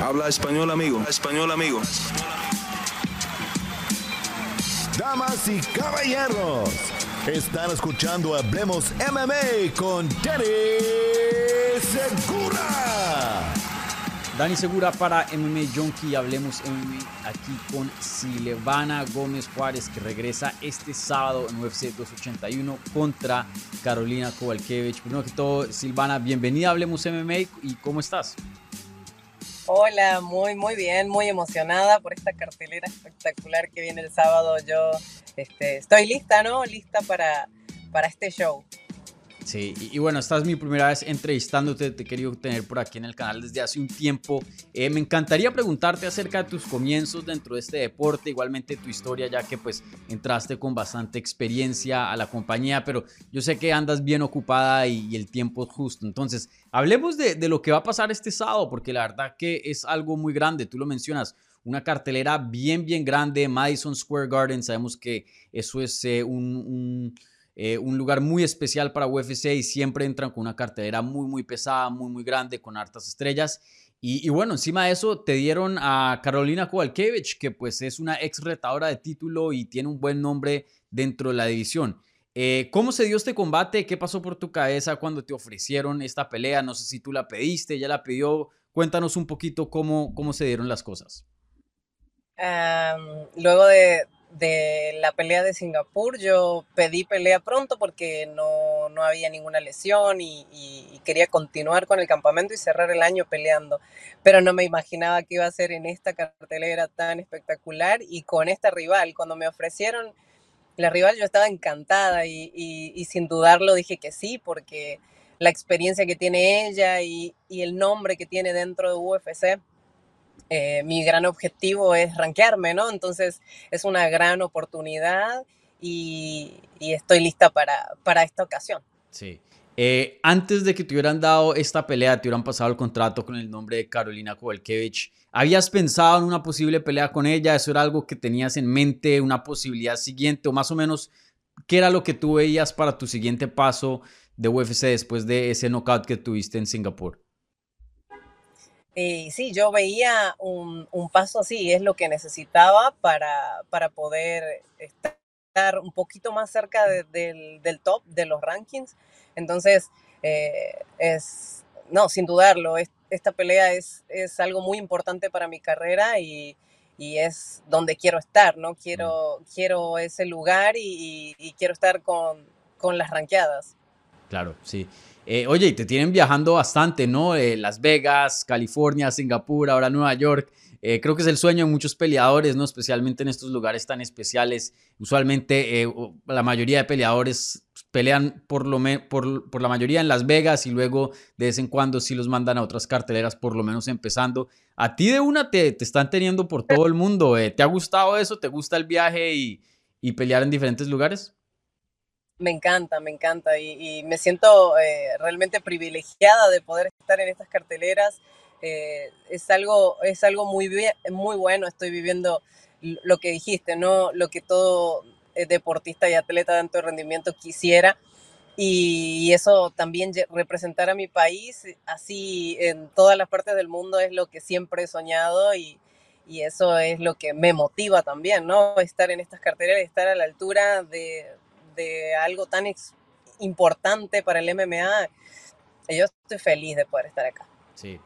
Habla español, amigo. Español, amigo. Damas y caballeros, están escuchando Hablemos MMA con Danny Segura. Dani Segura para MMA Junkie. Hablemos MMA aquí con Silvana Gómez Juárez, que regresa este sábado en UFC 281 contra Carolina Kowalkiewicz. Primero que todo, Silvana, bienvenida a Hablemos MMA y ¿cómo estás? Hola, muy, muy bien, muy emocionada por esta cartelera espectacular que viene el sábado. Yo este, estoy lista, ¿no? Lista para, para este show. Sí, y, bueno, esta es mi primera vez entrevistándote, te he querido tener por aquí en el canal desde hace un tiempo. Eh, me encantaría preguntarte acerca de tus comienzos dentro de este deporte, igualmente tu historia, ya que pues entraste con bastante experiencia a la compañía, pero yo sé que andas bien ocupada y, el tiempo es justo. Entonces, hablemos de, lo que va a pasar este sábado, porque la verdad que es algo muy grande, tú lo mencionas una cartelera bien, bien grande, Madison Square Garden, sabemos que eso es eh, un, eh, un lugar muy especial para UFC y siempre entran con una cartelera muy, muy pesada, muy, muy grande, con hartas estrellas. Y, bueno, encima de eso te dieron a Carolina Kowalkiewicz, que pues es una ex retadora de título y tiene un buen nombre dentro de la división. Eh, ¿Cómo se dio este combate? ¿Qué pasó por tu cabeza cuando te ofrecieron esta pelea? No sé si tú la pediste, ya la pidió. Cuéntanos un poquito cómo, cómo se dieron las cosas. luego de, de la pelea de Singapur, yo pedí pelea pronto porque no, no había ninguna lesión y, quería continuar con el campamento y cerrar el año peleando. Pero no me imaginaba que iba a ser en esta cartelera tan espectacular y con esta rival. Cuando me ofrecieron la rival, yo estaba encantada y, y sin dudarlo dije que sí porque la experiencia que tiene ella y, y el nombre que tiene dentro de UFC eh, mi gran objetivo es rankearme, ¿no? Entonces es una gran oportunidad y, estoy lista para, para, esta ocasión. Sí. Eh, antes de que te hubieran dado esta pelea, te hubieran pasado el contrato con el nombre de Carolina Kowalkiewicz. ¿Habías pensado en una posible pelea con ella? ¿Eso era algo que tenías en mente, una posibilidad siguiente o más o menos qué era lo que tú veías para tu siguiente paso de UFC después de ese knockout que tuviste en Singapur? Y sí, yo veía un, paso así, es lo que necesitaba para, para poder estar un poquito más cerca del, top de los rankings. Entonces, eh, es, no, sin dudarlo, esta pelea es, es algo muy importante para mi carrera y, es donde quiero estar, ¿no? Quiero, quiero ese lugar y, quiero estar con, con las ranqueadas. Claro, sí. Eh, oye, y te tienen viajando bastante, ¿no? Eh, Las Vegas, California, Singapur, ahora Nueva York. Eh, creo que es el sueño de muchos peleadores, ¿no? Especialmente en estos lugares tan especiales. Usualmente la mayoría de peleadores pelean por, lo por, por, la mayoría en Las Vegas y luego de vez en cuando sí los mandan a otras carteleras, por lo menos empezando. A ti de una te, te están teniendo por todo el mundo. ¿Te ha gustado eso? ¿Te gusta el viaje y, y pelear en diferentes lugares? Me encanta, me encanta y, me siento eh, realmente privilegiada de poder estar en estas carteleras. Eh, es algo, es algo muy, muy bueno, estoy viviendo lo que dijiste, ¿no? Lo que todo eh, deportista y atleta de alto rendimiento quisiera. Y eso también representar a mi país así en todas las partes del mundo es lo que siempre he soñado y, y eso es lo que me motiva también, ¿no? Estar en estas carteleras, estar a la altura de, de algo tan importante para el MMA, yo estoy feliz de poder estar acá. Sí.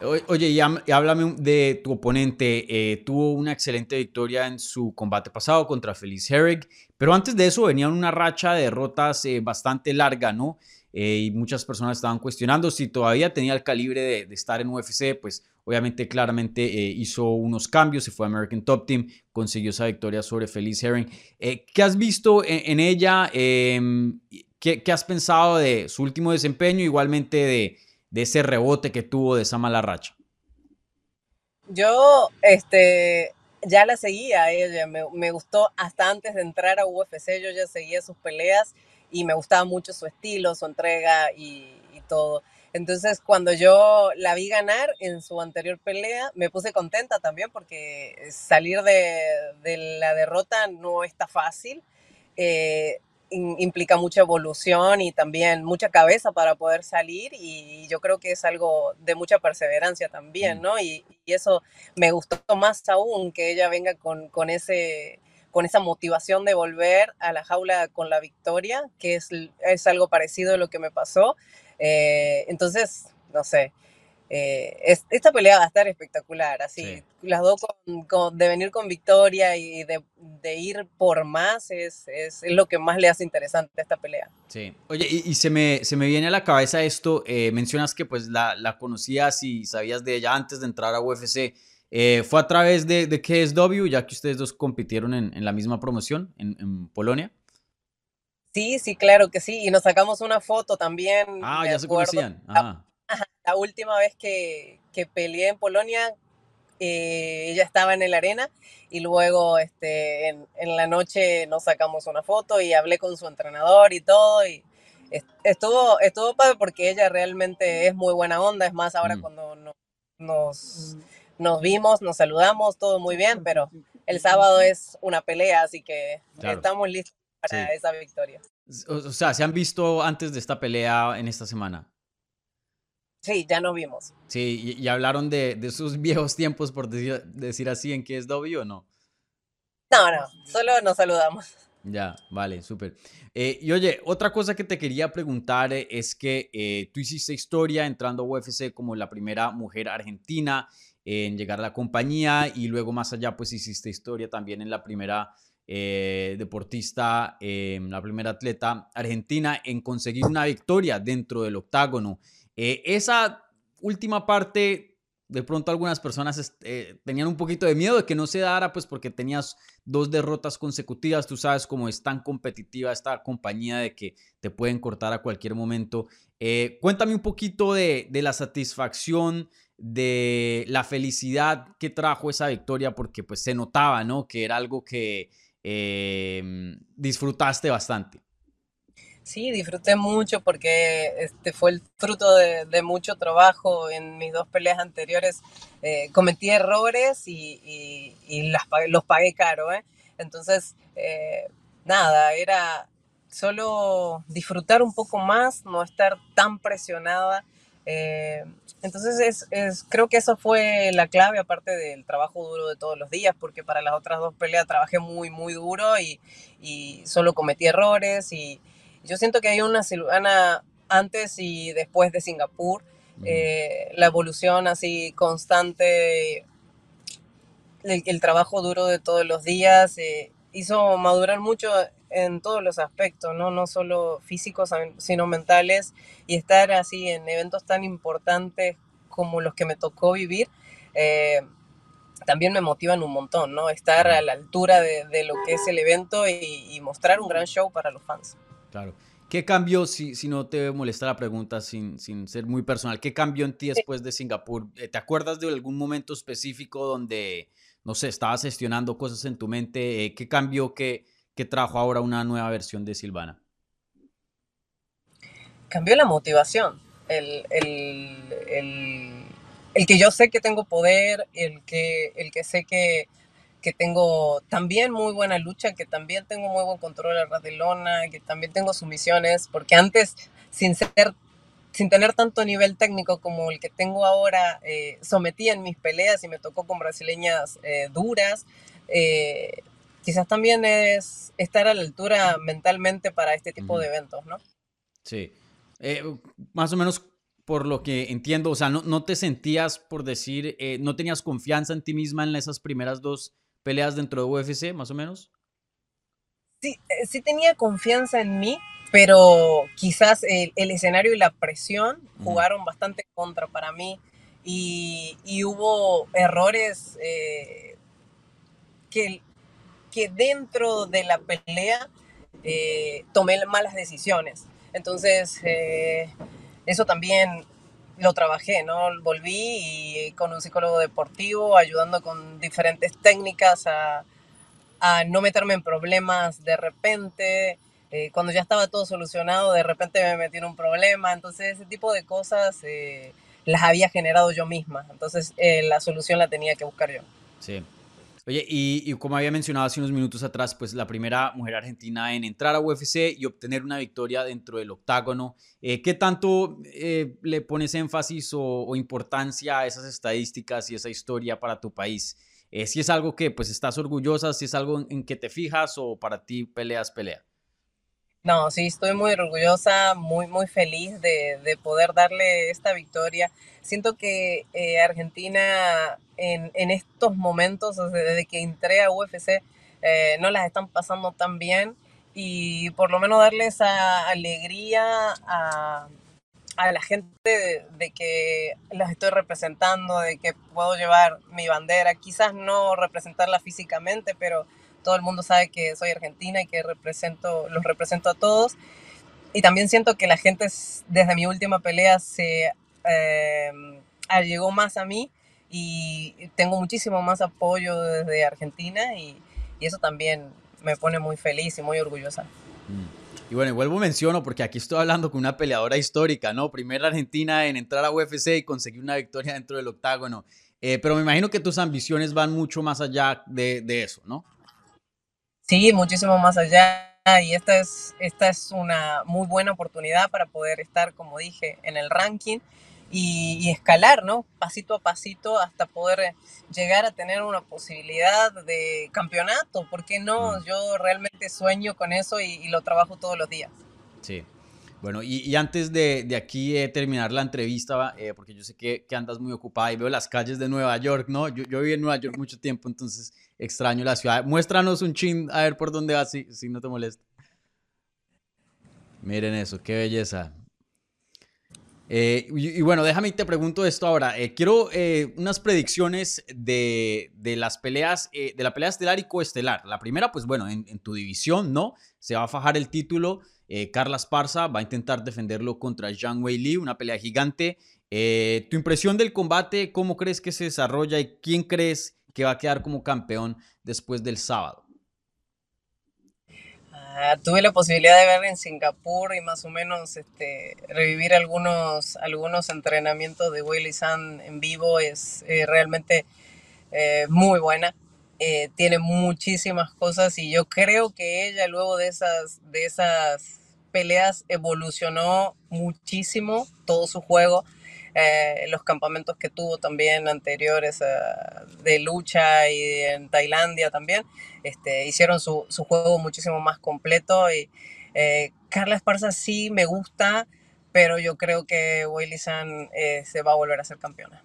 Oye, y, háblame de tu oponente. Eh, tuvo una excelente victoria en su combate pasado contra Feliz Herrig, pero antes de eso venía una racha de derrotas eh, bastante larga, ¿no? Eh, y muchas personas estaban cuestionando si todavía tenía el calibre de, estar en UFC, pues obviamente claramente hizo unos cambios, se fue a American Top Team, consiguió esa victoria sobre Feliz Herring. ¿Qué has visto en, ella? Em, ¿qué, has pensado de su último desempeño, igualmente de, ese rebote que tuvo de esa mala racha? Yo, este, ya la seguía ella, me, me, gustó hasta antes de entrar a UFC, yo ya seguía sus peleas y me gustaba mucho su estilo, su entrega y, todo. Entonces, cuando yo la vi ganar en su anterior pelea, me puse contenta también porque salir de, la derrota no está fácil. Eh, implica mucha evolución y también mucha cabeza para poder salir y yo creo que es algo de mucha perseverancia también, mm. ¿no? Y, eso me gustó más aún que ella venga con, con, ese, con esa motivación de volver a la jaula con la victoria, que es, es algo parecido a lo que me pasó. Eh, entonces, no sé, eh, esta pelea va a estar espectacular, así, las dos de venir con victoria y de, ir por más es, es, lo que más le hace interesante a esta pelea. Sí, oye, y, se, me, se me viene a la cabeza esto, eh, mencionas que pues la, la, conocías y sabías de ella antes de entrar a UFC, eh, ¿fue a través de, de KSW, ya que ustedes dos compitieron en, en la misma promoción en, en Polonia? Sí, sí, claro que sí, y nos sacamos una foto también. Ah, ya se conocían. Ajá la última vez que, que peleé en Polonia, eh, ella estaba en el arena y luego este, en, en, la noche nos sacamos una foto y hablé con su entrenador y todo y estuvo, estuvo padre porque ella realmente es muy buena onda, es más ahora mm. cuando nos, nos vimos, nos saludamos, todo muy bien, pero el sábado es una pelea, así que estamos listos para esa victoria. o sea, ¿se han visto antes de esta pelea en esta semana? Sí, ya nos vimos. Sí, y, hablaron de, de, sus viejos tiempos, por decir, decir así, en KSW o no? No, no, solo nos saludamos. Ya, vale, súper. Eh, y oye, otra cosa que te quería preguntar eh, es que eh, tú hiciste historia entrando a UFC como la primera mujer argentina en llegar a la compañía y luego más allá pues hiciste historia también en la primera deportista, la primera atleta argentina en conseguir una victoria dentro del octágono. Eh, esa última parte, de pronto algunas personas eh, tenían un poquito de miedo de que no se dara, pues porque tenías dos derrotas consecutivas, tú sabes cómo es tan competitiva esta compañía de que te pueden cortar a cualquier momento. Eh, cuéntame un poquito de, la satisfacción, de la felicidad que trajo esa victoria, porque pues se notaba, ¿no? Que era algo que disfrutaste bastante. Sí, disfruté mucho porque este fue el fruto de, mucho trabajo en mis dos peleas anteriores. Eh, cometí errores y, los pagué caro. ¿eh? Entonces, eh, nada, era solo disfrutar un poco más, no estar tan presionada. entonces, es, creo que eso fue la clave, aparte del trabajo duro de todos los días, porque para las otras dos peleas trabajé muy, muy duro y, y solo cometí errores y yo siento que hay una Silvana antes y después de Singapur, eh, la evolución así constante, el, trabajo duro de todos los días, eh, hizo madurar mucho en todos los aspectos, ¿no? no solo físicos, sino mentales, y estar así en eventos tan importantes como los que me tocó vivir. Eh, también me motivan un montón, ¿no? Estar a la altura de, lo que es el evento y mostrar un gran show para los fans. Claro. ¿Qué cambió, si, si no te molesta la pregunta sin, sin ser muy personal, qué cambió en ti después de Singapur? Eh, ¿Te acuerdas de algún momento específico donde, no sé, estabas gestionando cosas en tu mente? Eh, ¿Qué cambió que, que trajo ahora una nueva versión de Silvana? Cambió la motivación, el, el, el, el que yo sé que tengo poder, el que, el que sé que que tengo también muy buena lucha, que también tengo muy buen control de la de lona, que también tengo sumisiones, porque antes, sin ser sin tener tanto nivel técnico como el que tengo ahora, eh, sometía en mis peleas y me tocó con brasileñas eh, duras. Eh, quizás también es estar a la altura mentalmente para este tipo de eventos, ¿no? Sí. más o menos por lo que entiendo, o sea, no, no te sentías, por decir, no tenías confianza en ti misma en esas primeras dos peleas dentro de UFC, más o menos? Sí, eh, sí tenía confianza en mí, pero quizás el, escenario y la presión jugaron bastante contra para mí y, hubo errores eh, que, que dentro de la pelea eh, tomé malas decisiones. Entonces, eso también lo trabajé, ¿no? Volví y con un psicólogo deportivo, ayudando con diferentes técnicas a, no meterme en problemas de repente. Eh, cuando ya estaba todo solucionado, de repente me metí en un problema. Entonces, ese tipo de cosas eh, las había generado yo misma. Entonces, eh, la solución la tenía que buscar yo. Sí. Oye, y, como había mencionado hace unos minutos atrás, pues la primera mujer argentina en entrar a UFC y obtener una victoria dentro del octágono. Eh, ¿Qué tanto eh, le pones énfasis o, importancia a esas estadísticas y esa historia para tu país? Eh, si es algo que pues estás orgullosa, si es algo en, que te fijas o para ti peleas pelea. No, sí, estoy muy orgullosa, muy, muy feliz de, de poder darle esta victoria. Siento que eh, Argentina en, estos momentos, desde que entré a UFC, eh, no las están pasando tan bien y por lo menos darle esa alegría a, a la gente de, de, que las estoy representando, de que puedo llevar mi bandera, quizás no representarla físicamente, pero todo el mundo sabe que soy argentina y que represento, los represento a todos. Y también siento que la gente desde mi última pelea se eh, llegó más a mí y tengo muchísimo más apoyo desde Argentina y, eso también me pone muy feliz y muy orgullosa. Mm. Y bueno, y vuelvo menciono porque aquí estoy hablando con una peleadora histórica, ¿no? Primera argentina en entrar a UFC y conseguir una victoria dentro del octágono. Eh, pero me imagino que tus ambiciones van mucho más allá de, de eso, ¿no? Sí, muchísimo más allá. Y esta es, esta es una muy buena oportunidad para poder estar, como dije, en el ranking y, escalar, ¿no? Pasito a pasito hasta poder llegar a tener una posibilidad de campeonato. ¿Por qué no? Mm. Yo realmente sueño con eso y, lo trabajo todos los días. Sí. Bueno, y, antes de, de aquí eh, terminar la entrevista, eh, porque yo sé que, que, andas muy ocupada y veo las calles de Nueva York, ¿no? Yo, yo viví en Nueva York mucho tiempo, entonces extraño la ciudad. Muéstranos un chin, a ver por dónde vas, si, si no te molesta. Miren eso, qué belleza. Eh, y, bueno, déjame te pregunto esto ahora. Quiero unas predicciones de, de las peleas, de la pelea estelar y coestelar. La primera, pues bueno, en, en tu división, ¿no? Se va a fajar el título. Carla Esparza va a intentar defenderlo contra Zhang Wei Li, una pelea gigante. tu impresión del combate, ¿cómo crees que se desarrolla y quién crees que va a quedar como campeón después del sábado? Ah, tuve la posibilidad de ver en Singapur y más o menos este, revivir algunos, algunos entrenamientos de Willy San en vivo. Es eh, realmente eh, muy buena. Eh, tiene muchísimas cosas y yo creo que ella luego de esas, de esas peleas evolucionó muchísimo todo su juego eh, los campamentos que tuvo también anteriores eh, de lucha y en Tailandia también, este, hicieron su, su, juego muchísimo más completo y eh, Carla Esparza sí me gusta, pero yo creo que Willy San se va a volver a ser campeona.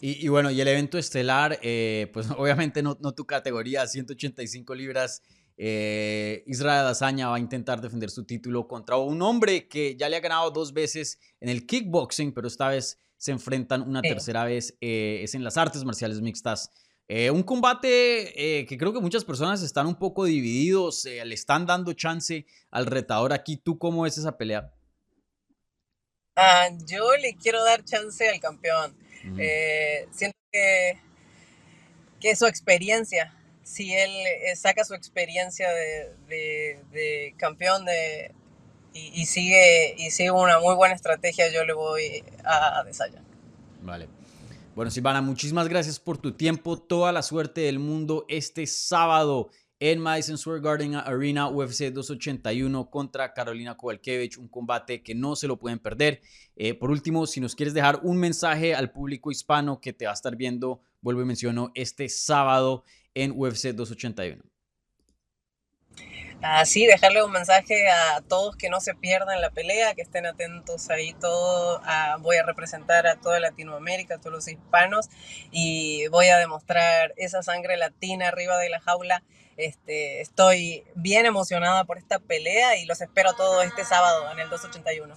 y, bueno, y el evento estelar, pues obviamente no, no tu categoría, 185 libras, eh, Israel Adesanya va a intentar defender su título contra un hombre que ya le ha ganado dos veces en el kickboxing, pero esta vez se enfrentan una tercera vez, eh, es en las artes marciales mixtas. Eh, un combate eh, que creo que muchas personas están un poco divididos, le están dando chance al retador aquí. ¿Tú cómo ves esa pelea? Ah, yo le quiero dar chance al campeón. siento que, que su experiencia si él eh, saca su experiencia de, campeón y, sigue, una muy buena estrategia, yo le voy a, a Vale. Bueno, Silvana, muchísimas gracias por tu tiempo. Toda la suerte del mundo este sábado en Madison Square Garden Arena UFC 281 contra Carolina Kowalkiewicz, un combate que no se lo pueden perder. Eh, por último, si nos quieres dejar un mensaje al público hispano que te va a estar viendo, vuelvo y menciono, este sábado en UFC 281. Así, dejarle un mensaje a todos que no se pierdan la pelea, que estén atentos ahí todo. voy a representar a toda Latinoamérica, a todos los hispanos y voy a demostrar esa sangre latina arriba de la jaula. Este, estoy bien emocionada por esta pelea y los espero todos este sábado en el 281.